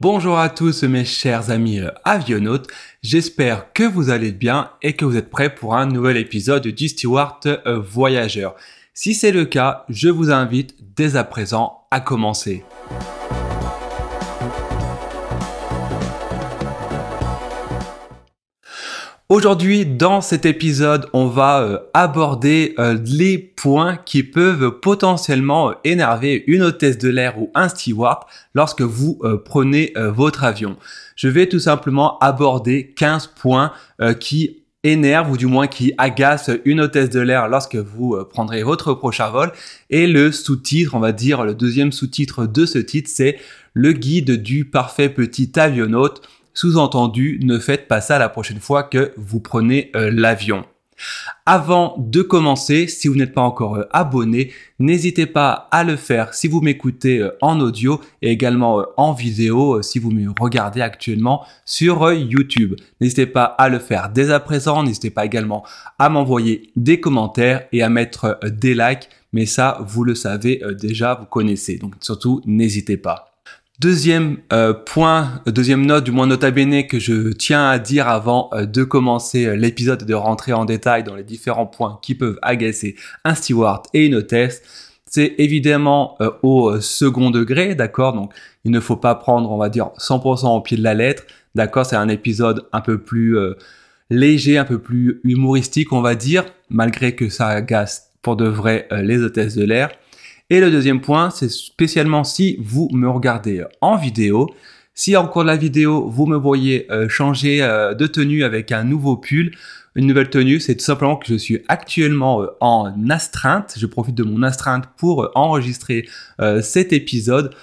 Bonjour à tous mes chers amis euh, avionautes, j'espère que vous allez bien et que vous êtes prêts pour un nouvel épisode du Steward euh, Voyageur. Si c'est le cas, je vous invite dès à présent à commencer. Aujourd'hui, dans cet épisode, on va euh, aborder euh, les points qui peuvent potentiellement euh, énerver une hôtesse de l'air ou un steward lorsque vous prenez votre avion. Je vais tout simplement aborder 15 points qui énervent ou du moins qui agacent une hôtesse de l'air lorsque vous prendrez votre prochain vol. Et le sous-titre, on va dire le deuxième sous-titre de ce titre, c'est le guide du parfait petit avionaute sous-entendu, ne faites pas ça la prochaine fois que vous prenez euh, l'avion. Avant de commencer, si vous n'êtes pas encore euh, abonné, n'hésitez pas à le faire si vous m'écoutez euh, en audio et également en vidéo si vous me regardez actuellement sur YouTube. N'hésitez pas à le faire dès à présent, n'hésitez pas également à m'envoyer des commentaires et à mettre des likes, mais ça, vous le savez déjà, vous connaissez. Donc surtout, n'hésitez pas. Deuxième euh, point, deuxième note, du moins nota bene que je tiens à dire avant euh, de commencer euh, l'épisode et de rentrer en détail dans les différents points qui peuvent agacer un steward et une hôtesse, c'est évidemment au second degré, d'accord? Donc il ne faut pas prendre, on va dire, 100% au pied de la lettre, d'accord C'est un épisode un peu plus léger, un peu plus humoristique, on va dire, malgré que ça agace pour de vrai les hôtesses de l'air. Et le deuxième point, c'est spécialement si vous me regardez en vidéo. Si en cours de la vidéo, vous me voyez euh, changer euh, de tenue avec un nouveau pull, une nouvelle tenue, c'est tout simplement que je suis actuellement euh, en astreinte. Je profite de mon astreinte pour enregistrer cet épisode.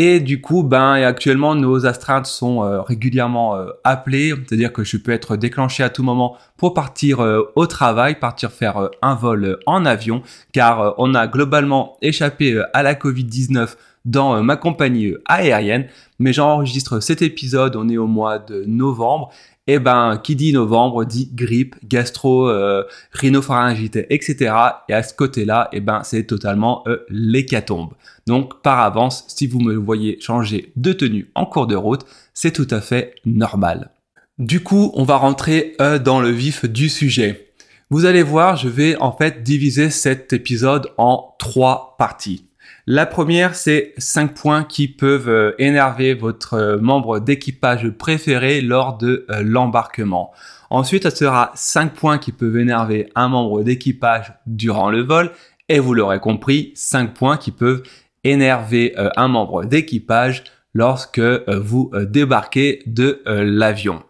Et du coup, ben, actuellement, nos astreintes sont euh, régulièrement euh, appelées, c'est-à-dire que je peux être déclenché à tout moment pour partir euh, au travail, partir faire un vol en avion, car on a globalement échappé à la Covid-19 dans ma compagnie aérienne. Mais j'enregistre cet épisode, on est au mois de novembre, eh ben, qui dit novembre dit grippe, gastro, euh, rhinopharyngite, etc. Et à ce côté-là, eh ben, c'est totalement euh, l'hécatombe. Donc, par avance, si vous me voyez changer de tenue en cours de route, c'est tout à fait normal. Du coup, on va rentrer euh, dans le vif du sujet. Vous allez voir, je vais en fait diviser cet épisode en trois parties. La première, c'est 5 points qui peuvent euh, énerver votre euh, membre d'équipage préféré lors de euh, l'embarquement. Ensuite, ce sera 5 points qui peuvent énerver un membre d'équipage durant le vol. Et vous l'aurez compris, 5 points qui peuvent énerver un membre d'équipage lorsque vous débarquez de l'avion.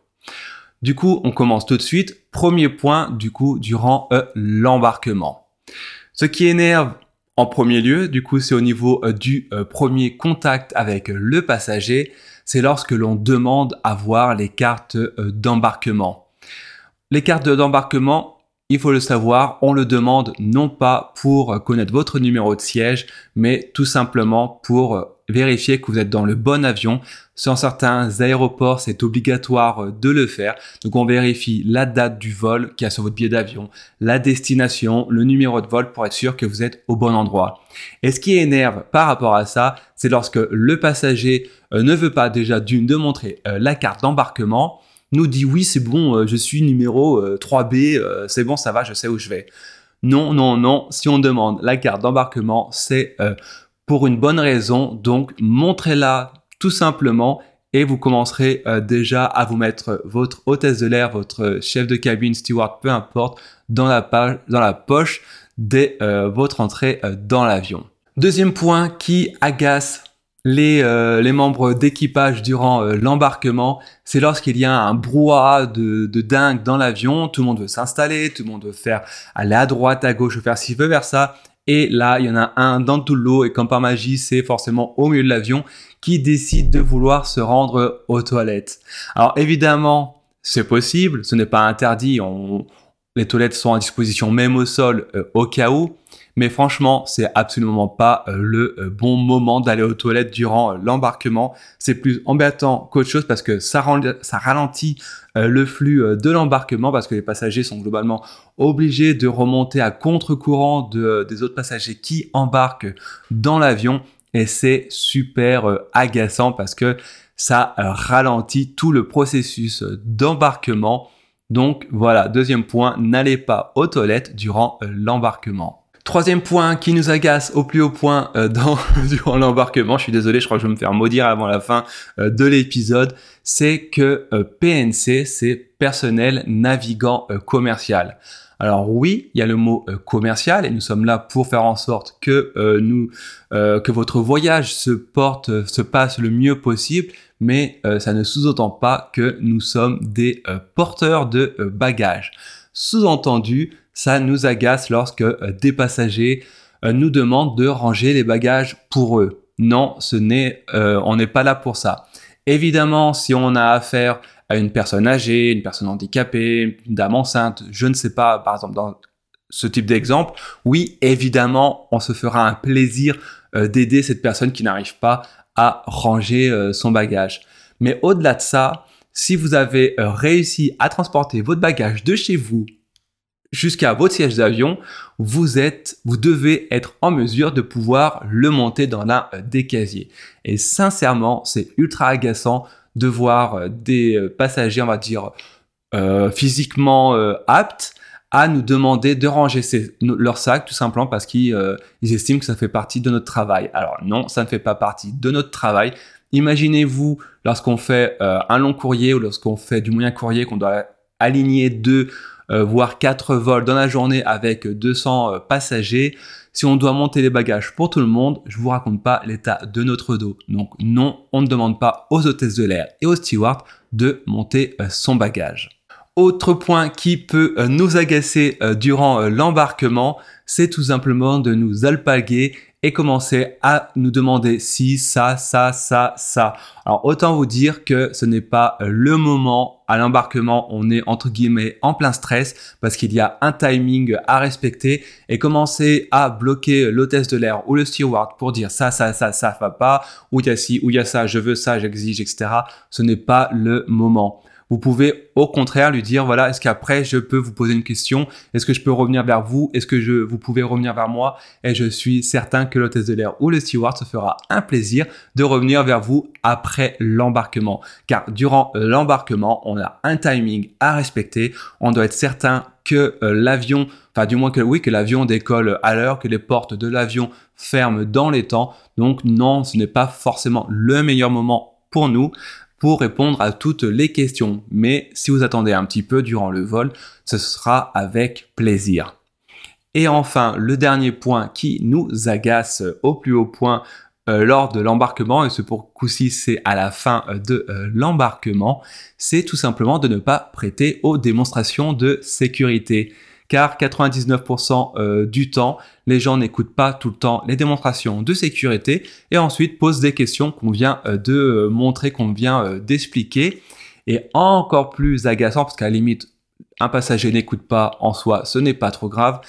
Du coup, on commence tout de suite. Premier point, du coup, durant l'embarquement. Ce qui énerve en premier lieu, du coup, c'est au niveau euh, du euh, premier contact avec le passager, c'est lorsque l'on demande à voir les cartes euh, d'embarquement. Les cartes d'embarquement, il faut le savoir, on le demande non pas pour connaître votre numéro de siège, mais tout simplement pour vérifier que vous êtes dans le bon avion. Sur certains aéroports, c'est obligatoire de le faire. Donc on vérifie la date du vol qui a sur votre billet d'avion, la destination, le numéro de vol pour être sûr que vous êtes au bon endroit. Et ce qui énerve par rapport à ça, c'est lorsque le passager euh, ne veut pas déjà d'une de montrer euh, la carte d'embarquement, nous dit oui c'est bon, euh, je suis numéro 3B, c'est bon, ça va, je sais où je vais. Non, non, non, si on demande la carte d'embarquement, c'est pour une bonne raison. Donc, montrez-la tout simplement et vous commencerez euh, déjà à vous mettre votre hôtesse de l'air, votre chef de cabine, steward, peu importe, dans la, poche dès euh, votre entrée euh, dans l'avion. Deuxième point qui agace les, membres d'équipage durant l'embarquement, c'est lorsqu'il y a un brouhaha de, de dingue dans l'avion, tout le monde veut s'installer, tout le monde veut faire aller à droite, à gauche, faire ci, veut vers ça, et là, il y en a un dans tout l'eau et comme par magie, c'est forcément au milieu de l'avion qui décide de vouloir se rendre aux toilettes. Alors évidemment, c'est possible, ce n'est pas interdit. Les toilettes sont à disposition même au sol euh, au cas où. Mais franchement, c'est absolument pas euh, le euh, bon moment d'aller aux toilettes durant euh, l'embarquement. C'est plus embêtant qu'autre chose parce que ça, ralentit le flux de l'embarquement parce que les passagers sont globalement obligés de remonter à contre-courant de, des autres passagers qui embarquent dans l'avion. et c'est super agaçant parce que ça ralentit tout le processus d'embarquement. Donc voilà, deuxième point, n'allez pas aux toilettes durant l'embarquement. Troisième point qui nous agace au plus haut point dans, durant l'embarquement, je suis désolé, je crois que je vais me faire maudire avant la fin de l'épisode, c'est que PNC, c'est personnel navigant commercial. Alors oui, il y a le mot euh, commercial et nous sommes là pour faire en sorte que euh, nous euh, que votre voyage se porte se passe le mieux possible, mais ça ne sous-entend pas que nous sommes des porteurs de bagages. Sous-entendu, ça nous agace lorsque des passagers nous demandent de ranger les bagages pour eux. Non, ce n'est on n'est pas là pour ça. Évidemment, si on a affaire à une personne âgée, une personne handicapée, une dame enceinte, je ne sais pas, par exemple dans ce type d'exemple, oui, évidemment, on se fera un plaisir euh, d'aider cette personne qui n'arrive pas à ranger euh, son bagage. Mais au-delà de ça, si vous avez euh, réussi à transporter votre bagage de chez vous jusqu'à votre siège d'avion, vous êtes, vous devez être en mesure de pouvoir le monter dans l'un des casiers. Et sincèrement, c'est ultra agaçant de voir euh, des euh, passagers, on va dire, euh, physiquement aptes à nous demander de ranger leur sac tout simplement parce qu'ils estiment que ça fait partie de notre travail. Alors non, ça ne fait pas partie de notre travail. Imaginez-vous lorsqu'on fait un long courrier ou lorsqu'on fait du moyen courrier qu'on doit aligner deux voire quatre vols dans la journée avec 200 passagers. Si on doit monter les bagages pour tout le monde, je vous raconte pas l'état de notre dos. Donc non, on ne demande pas aux hôtesses de l'air et aux stewards de monter euh, son bagage. Autre point qui peut euh, nous agacer euh, durant l'embarquement, c'est tout simplement de nous alpaguer et commencer à nous demander si ça, ça, ça, ça. Alors autant vous dire que ce n'est pas le moment à l'embarquement, on est entre guillemets en plein stress parce qu'il y a un timing à respecter et commencer à bloquer l'hôtesse de l'air ou le steward pour dire ça, ça, ça, ça va pas, ou il y a ci, ou il y a ça, je veux ça, j'exige, etc. Ce n'est pas le moment. Vous pouvez au contraire lui dire voilà, est-ce qu'après je peux vous poser une question? Est-ce que je peux revenir vers vous? Est-ce que je vous pouvez revenir vers moi? Et je suis certain que l'hôtesse de l'air ou le steward se fera un plaisir de revenir vers vous après l'embarquement. Car durant l'embarquement, on a un timing à respecter. On doit être certain que euh, l'avion, enfin du moins que oui, que l'avion décolle à l'heure, que les portes de l'avion ferment dans les temps. Donc non, ce n'est pas forcément le meilleur moment pour nous pour répondre à toutes les questions. Mais si vous attendez un petit peu durant le vol, ce sera avec plaisir. Et enfin, le dernier point qui nous agace au plus haut point euh, lors de l'embarquement, et ce pour coup-ci c'est à la fin euh, de euh, l'embarquement, c'est tout simplement de ne pas prêter aux démonstrations de sécurité car 99% euh, du temps, les gens n'écoutent pas tout le temps les démonstrations de sécurité et ensuite posent des questions qu'on vient euh, de euh, montrer, qu'on vient d'expliquer. Et encore plus agaçant, parce qu'à la limite, un passager n'écoute pas en soi, ce n'est pas trop grave,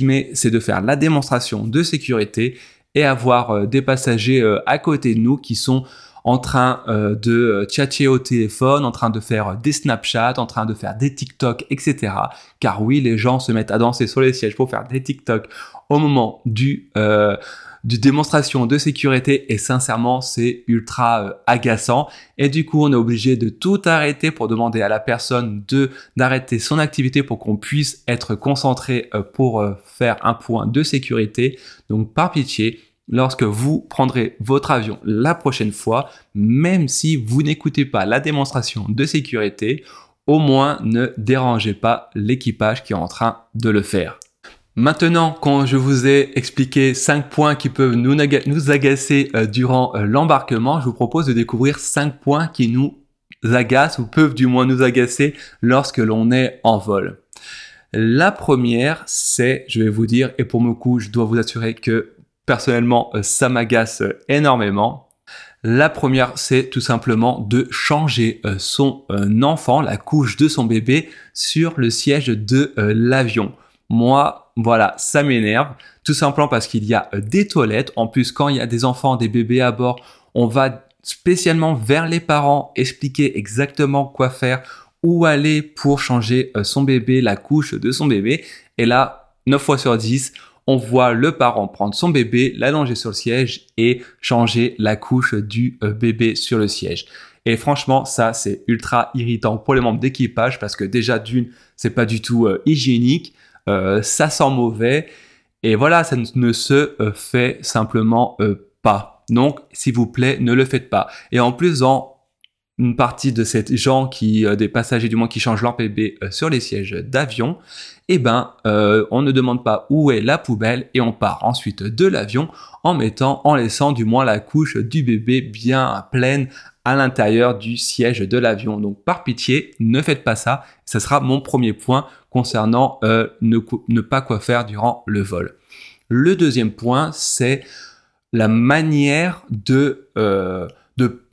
mais c'est de faire la démonstration de sécurité et avoir des passagers à côté de nous qui sont en train euh, de euh, tchatcher au téléphone, en train de faire des Snapchat, en train de faire des TikTok, etc. Car oui, les gens se mettent à danser sur les sièges pour faire des TikTok au moment du euh, du démonstration de sécurité. Et sincèrement c'est ultra agaçant. Et du coup on est obligé de tout arrêter pour demander à la personne de d'arrêter son activité pour qu'on puisse être concentré pour faire un point de sécurité. Donc par pitié lorsque vous prendrez votre avion la prochaine fois, même si vous n'écoutez pas la démonstration de sécurité, au moins ne dérangez pas l'équipage qui est en train de le faire. Maintenant, quand je vous ai expliqué 5 points qui peuvent nous, agacer euh, durant euh, l'embarquement, je vous propose de découvrir 5 points qui nous agacent ou peuvent du moins nous agacer lorsque l'on est en vol. La première, c'est, je vais vous dire, et pour mon coup, je dois vous assurer que personnellement, euh, ça m'agace euh, énormément. La première, c'est tout simplement de changer euh, son enfant, la couche de son bébé, sur le siège de l'avion. Moi, voilà, ça m'énerve, tout simplement parce qu'il y a des toilettes. En plus, quand il y a des enfants, des bébés à bord, on va spécialement vers les parents expliquer exactement quoi faire, où aller pour changer son bébé, la couche de son bébé. Et là, 9 fois sur 10, on voit le parent prendre son bébé, l'allonger sur le siège et changer la couche du euh, bébé sur le siège. Et franchement, ça, c'est ultra irritant pour les membres d'équipage parce que déjà, d'une, c'est pas du tout euh, hygiénique, euh, ça sent mauvais. Et voilà, ça ne se fait simplement pas. Donc, s'il vous plaît, ne le faites pas. Et en plus, dans une partie de ces gens qui, des passagers du moins qui changent leur bébé sur les sièges d'avion, eh ben, euh, on ne demande pas où est la poubelle et on part ensuite de l'avion en mettant, en laissant du moins la couche du bébé bien pleine à l'intérieur du siège de l'avion. Donc, par pitié, ne faites pas ça. Ce sera mon premier point concernant ne, ne, pas quoi faire durant le vol. Le deuxième point, c'est la manière de, de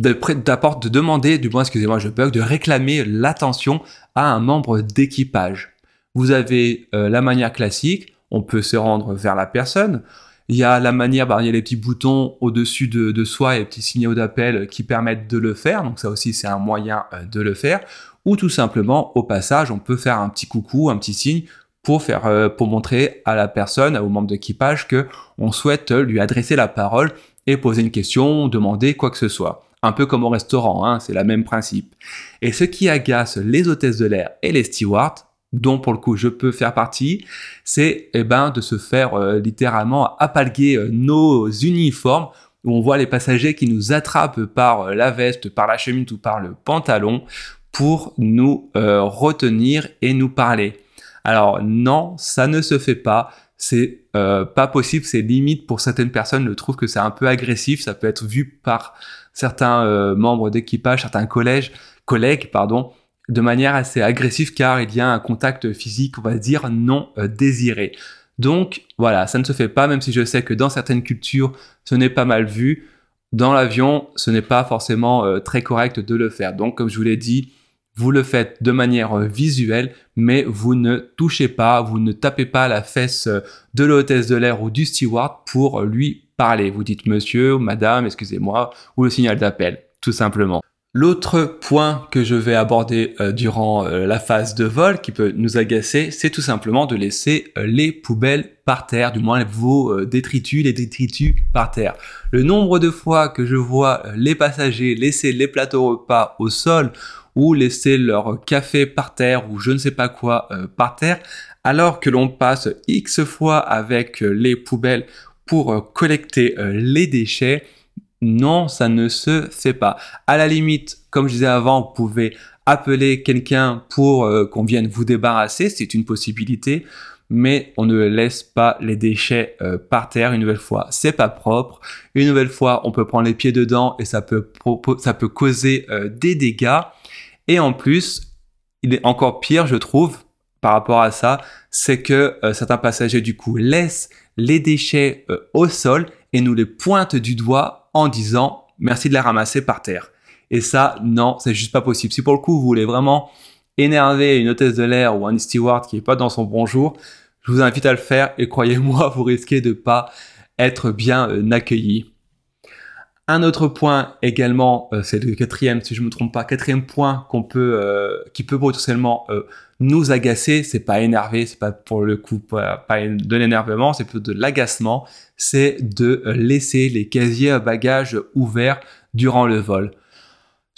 de, demander, du moins, excusez-moi, je bug, de réclamer l'attention à un membre d'équipage. Vous avez euh, la manière classique, on peut se rendre vers la personne. Il y a la manière, il y a les petits boutons au-dessus de, soi et les petits signaux d'appel qui permettent de le faire. Donc ça aussi, c'est un moyen euh, de le faire. Ou tout simplement, au passage, on peut faire un petit coucou, un petit signe pour faire, euh, pour montrer à la personne, au membre d'équipage que on souhaite lui adresser la parole et poser une question, demander quoi que ce soit un peu comme au restaurant, hein, c'est le même principe. Et ce qui agace les hôtesses de l'air et les stewards, dont pour le coup je peux faire partie, c'est eh ben, de se faire euh, littéralement appalguer euh, nos uniformes où on voit les passagers qui nous attrapent par euh, la veste, par la chemise ou par le pantalon pour nous retenir et nous parler. Alors non, ça ne se fait pas. C'est pas possible, c'est limite pour certaines personnes le trouvent que c'est un peu agressif, ça peut être vu par certains euh, membres d'équipage, certains collèges, collègues, pardon, de manière assez agressive car il y a un contact physique, on va dire, non euh, désiré. Donc voilà, ça ne se fait pas, même si je sais que dans certaines cultures, ce n'est pas mal vu. Dans l'avion, ce n'est pas forcément euh, très correct de le faire. Donc comme je vous l'ai dit, vous le faites de manière visuelle, mais vous ne touchez pas, vous ne tapez pas la fesse de l'hôtesse de l'air ou du steward pour lui parler. Vous dites monsieur, madame, excusez-moi, ou le signal d'appel, tout simplement. L'autre point que je vais aborder euh, durant euh, la phase de vol qui peut nous agacer, c'est tout simplement de laisser euh, les poubelles par terre, du moins vos détritus, les détritus par terre. Le nombre de fois que je vois les passagers laisser les plateaux repas au sol ou laisser leur café par terre ou je ne sais pas quoi par terre, alors que l'on passe X fois avec les poubelles pour collecter les déchets. Non, ça ne se fait pas. À la limite, comme je disais avant, vous pouvez appeler quelqu'un pour euh, qu'on vienne vous débarrasser, c'est une possibilité, mais on ne laisse pas les déchets par terre une nouvelle fois. C'est pas propre. Une nouvelle fois, on peut prendre les pieds dedans et ça peut ça peut causer des dégâts. Et en plus, il est encore pire, je trouve, par rapport à ça, c'est que certains passagers du coup laissent les déchets euh, au sol et nous les pointe du doigt en disant merci de les ramasser par terre. Et ça, non, c'est juste pas possible. Si pour le coup vous voulez vraiment énerver une hôtesse de l'air ou un steward qui est pas dans son bonjour, je vous invite à le faire et croyez-moi, vous risquez de pas être bien euh, accueilli. Un autre point également, euh, c'est le quatrième, si je me trompe pas, quatrième point qu'on peut, qui peut potentiellement nous agacer, c'est pas énerver, c'est pas pour le coup pas, de l'énervement, c'est plutôt de l'agacement, c'est de laisser les casiers à bagages ouverts durant le vol.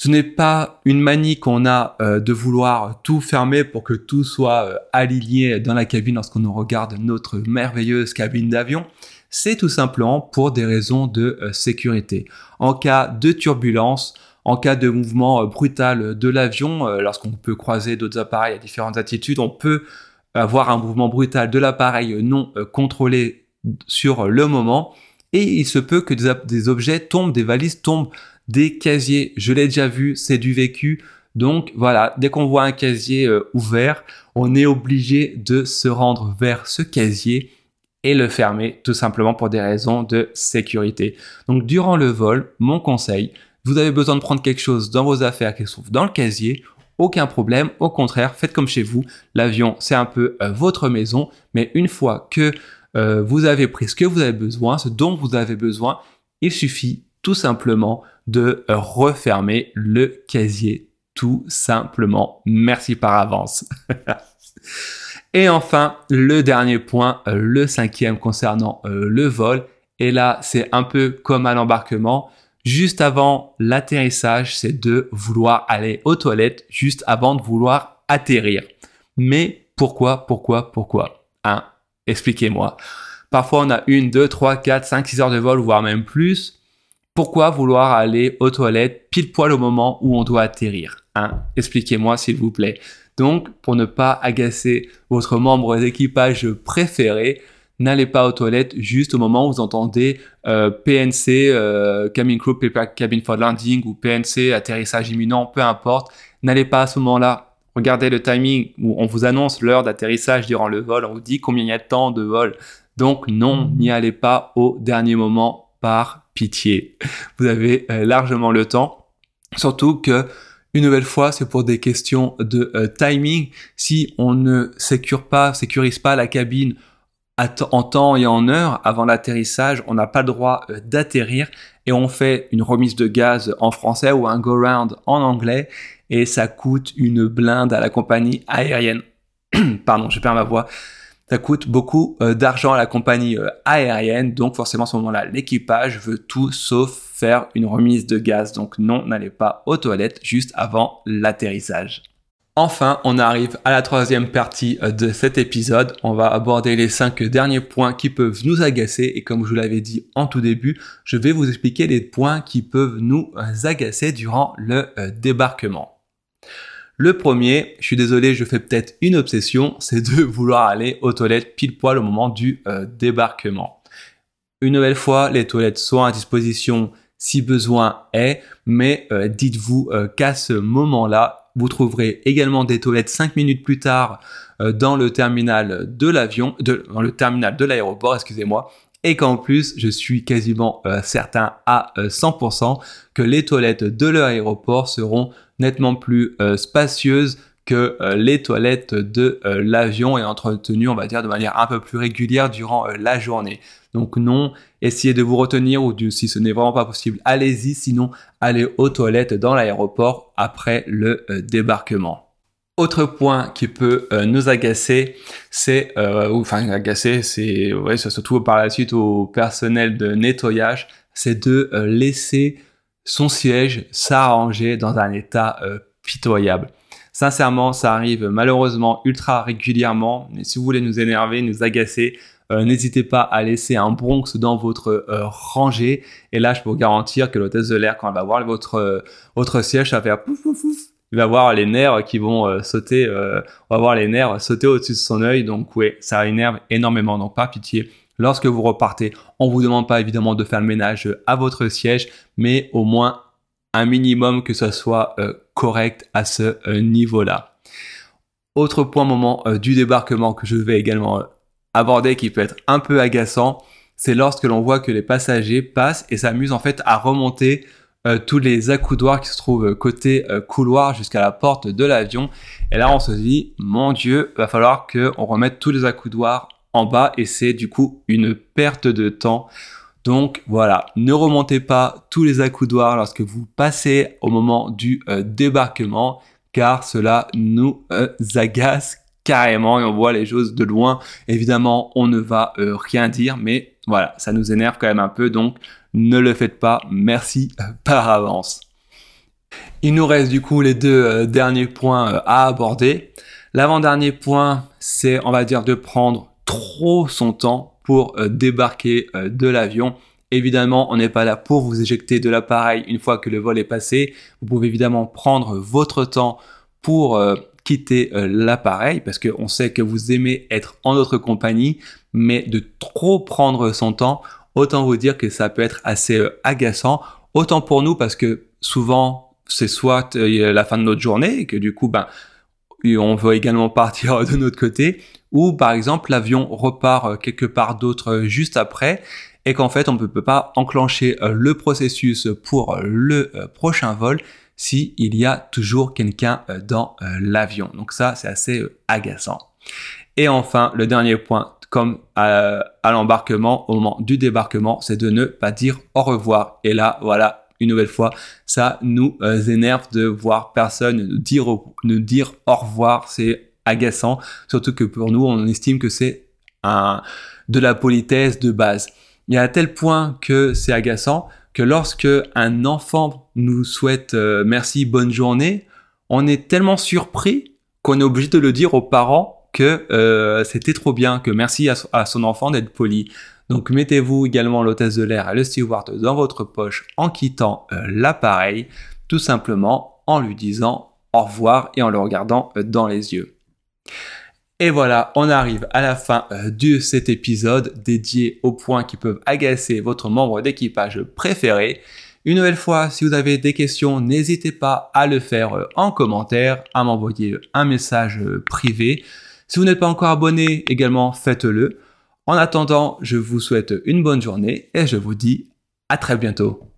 Ce n'est pas une manie qu'on a euh, de vouloir tout fermer pour que tout soit euh, aligné dans la cabine lorsqu'on regarde notre merveilleuse cabine d'avion. C'est tout simplement pour des raisons de euh, sécurité. En cas de turbulence, en cas de mouvement euh, brutal de l'avion, euh, lorsqu'on peut croiser d'autres appareils à différentes attitudes, on peut avoir un mouvement brutal de l'appareil non euh, contrôlé sur le moment. Et il se peut que des, objets tombent, des valises tombent, des casiers. Je l'ai déjà vu, c'est du vécu. Donc voilà, dès qu'on voit un casier ouvert, on est obligé de se rendre vers ce casier et le fermer tout simplement pour des raisons de sécurité. Donc durant le vol, mon conseil, vous avez besoin de prendre quelque chose dans vos affaires qui se trouve dans le casier, aucun problème. Au contraire, faites comme chez vous. L'avion, c'est un peu euh, votre maison, mais une fois que euh, vous avez pris ce que vous avez besoin, ce dont vous avez besoin, il suffit tout simplement de euh, refermer le casier. Tout simplement. Merci par avance. Et enfin, le dernier point, euh, le cinquième concernant euh, le vol. Et là, c'est un peu comme à l'embarquement. Juste avant l'atterrissage, c'est de vouloir aller aux toilettes juste avant de vouloir atterrir. Mais pourquoi, pourquoi, pourquoi? Hein Expliquez-moi. Parfois, on a une, deux, trois, quatre, cinq, six heures de vol, voire même plus. Pourquoi vouloir aller aux toilettes pile poil au moment où on doit atterrir? Hein Expliquez-moi, s'il vous plaît. Donc, pour ne pas agacer votre membre d'équipage préféré, n'allez pas aux toilettes juste au moment où vous entendez euh, PNC, euh, Cabin Crew Prepare Cabin for Landing ou PNC, atterrissage imminent, peu importe. N'allez pas à ce moment-là. Regardez le timing où on vous annonce l'heure d'atterrissage durant le vol, on vous dit combien il y a de temps de vol. Donc non, n'y allez pas au dernier moment par pitié. Vous avez euh, largement le temps. Surtout que une nouvelle fois, c'est pour des questions de euh, timing. Si on ne sécurise pas la cabine en temps et en heure avant l'atterrissage, on n'a pas le droit euh, d'atterrir et on fait une remise de gaz en français ou un go-round en anglais et ça coûte une blinde à la compagnie aérienne. Pardon, je perds ma voix ça coûte beaucoup euh, d'argent à la compagnie euh, aérienne, donc forcément à ce moment-là, l'équipage veut tout sauf faire une remise de gaz. Donc non, n'allez pas aux toilettes juste avant l'atterrissage. Enfin, on arrive à la troisième partie euh, de cet épisode. On va aborder les cinq derniers points qui peuvent nous agacer. Et comme je vous l'avais dit en tout début, je vais vous expliquer les points qui peuvent nous agacer durant le débarquement. Le premier, je suis désolé, je fais peut-être une obsession, c'est de vouloir aller aux toilettes pile poil au moment du euh, débarquement. Une nouvelle fois, les toilettes sont à disposition si besoin est, mais euh, dites-vous euh, qu'à ce moment-là, vous trouverez également des toilettes 5 minutes plus tard dans le terminal de l'avion, dans le terminal de l'aéroport, excusez-moi, et qu'en plus, je suis quasiment certain à 100% que les toilettes de l'aéroport seront nettement plus euh, spacieuse que euh, les toilettes de euh, l'avion et entretenues, on va dire, de manière un peu plus régulière durant la journée. Donc non, essayez de vous retenir ou si ce n'est vraiment pas possible, allez-y, sinon allez aux toilettes dans l'aéroport après le débarquement. Autre point qui peut nous agacer, c'est, enfin agacer, c'est, ouais, ça se trouve par la suite au personnel de nettoyage, c'est de laisser son siège s'arranger dans un état euh, pitoyable. Sincèrement, ça arrive malheureusement ultra régulièrement. Et si vous voulez nous énerver, nous agacer, euh, n'hésitez pas à laisser un Bronx dans votre euh, rangée. Et là, je peux vous garantir que l'hôtesse de l'air, quand elle va voir votre, votre siège, ça va faire pouf pouf pouf. Il va voir les nerfs qui vont sauter, on va voir les nerfs sauter au-dessus de son œil. Donc oui, ça énerve énormément. Donc pas pitié, Lorsque vous repartez, on vous demande pas évidemment de faire le ménage à votre siège, mais au moins un minimum que ce soit euh, correct à ce euh, niveau-là. Autre point moment euh, du débarquement que je vais également aborder qui peut être un peu agaçant, c'est lorsque l'on voit que les passagers passent et s'amusent en fait à remonter tous les accoudoirs qui se trouvent côté couloir jusqu'à la porte de l'avion. Et là, on se dit, mon Dieu, va falloir qu'on remette tous les accoudoirs en bas et c'est du coup une perte de temps. Donc voilà, ne remontez pas tous les accoudoirs lorsque vous passez au moment du euh, débarquement car cela nous euh, agace carrément et on voit les choses de loin. Évidemment, on ne va euh, rien dire, mais voilà, ça nous énerve quand même un peu, donc ne le faites pas. Merci par avance. Il nous reste du coup les deux derniers points à aborder. L'avant-dernier point, c'est, on va dire, de prendre trop son temps pour euh, débarquer euh, de l'avion. Évidemment, on n'est pas là pour vous éjecter de l'appareil une fois que le vol est passé. Vous pouvez évidemment prendre votre temps pour euh, quitter l'appareil parce qu'on sait que vous aimez être en notre compagnie, mais de trop prendre son temps, autant vous dire que ça peut être assez agaçant. Autant pour nous parce que souvent c'est soit la fin de notre journée et que du coup ben on veut également partir de notre côté, ou par exemple l'avion repart euh, quelque part d'autre euh, juste après et qu'en fait on ne peut pas enclencher euh, le processus pour le prochain vol si il y a toujours quelqu'un dans l'avion. Donc ça c'est assez agaçant. Et enfin le dernier point comme à l'embarquement au moment du débarquement c'est de ne pas dire au revoir. Et là voilà une nouvelle fois, ça nous énerve de voir personne nous dire, nous dire au revoir. C'est agaçant, surtout que pour nous, on estime que c'est un, de la politesse de base. A à tel point que c'est agaçant que lorsque un enfant nous souhaite euh, merci, bonne journée, on est tellement surpris qu'on est obligé de le dire aux parents que euh, c'était trop bien, que merci à, son enfant d'être poli. Donc mettez-vous également l'hôtesse de l'air et le steward dans votre poche en quittant euh, l'appareil, tout simplement en lui disant au revoir et en le regardant dans les yeux. Et voilà, on arrive à la fin euh, de cet épisode dédié aux points qui peuvent agacer votre membre d'équipage préféré. Une nouvelle fois, si vous avez des questions, n'hésitez pas à le faire euh, en commentaire, à m'envoyer un message euh, privé. Si vous n'êtes pas encore abonné, également faites-le. En attendant, je vous souhaite une bonne journée et je vous dis à très bientôt.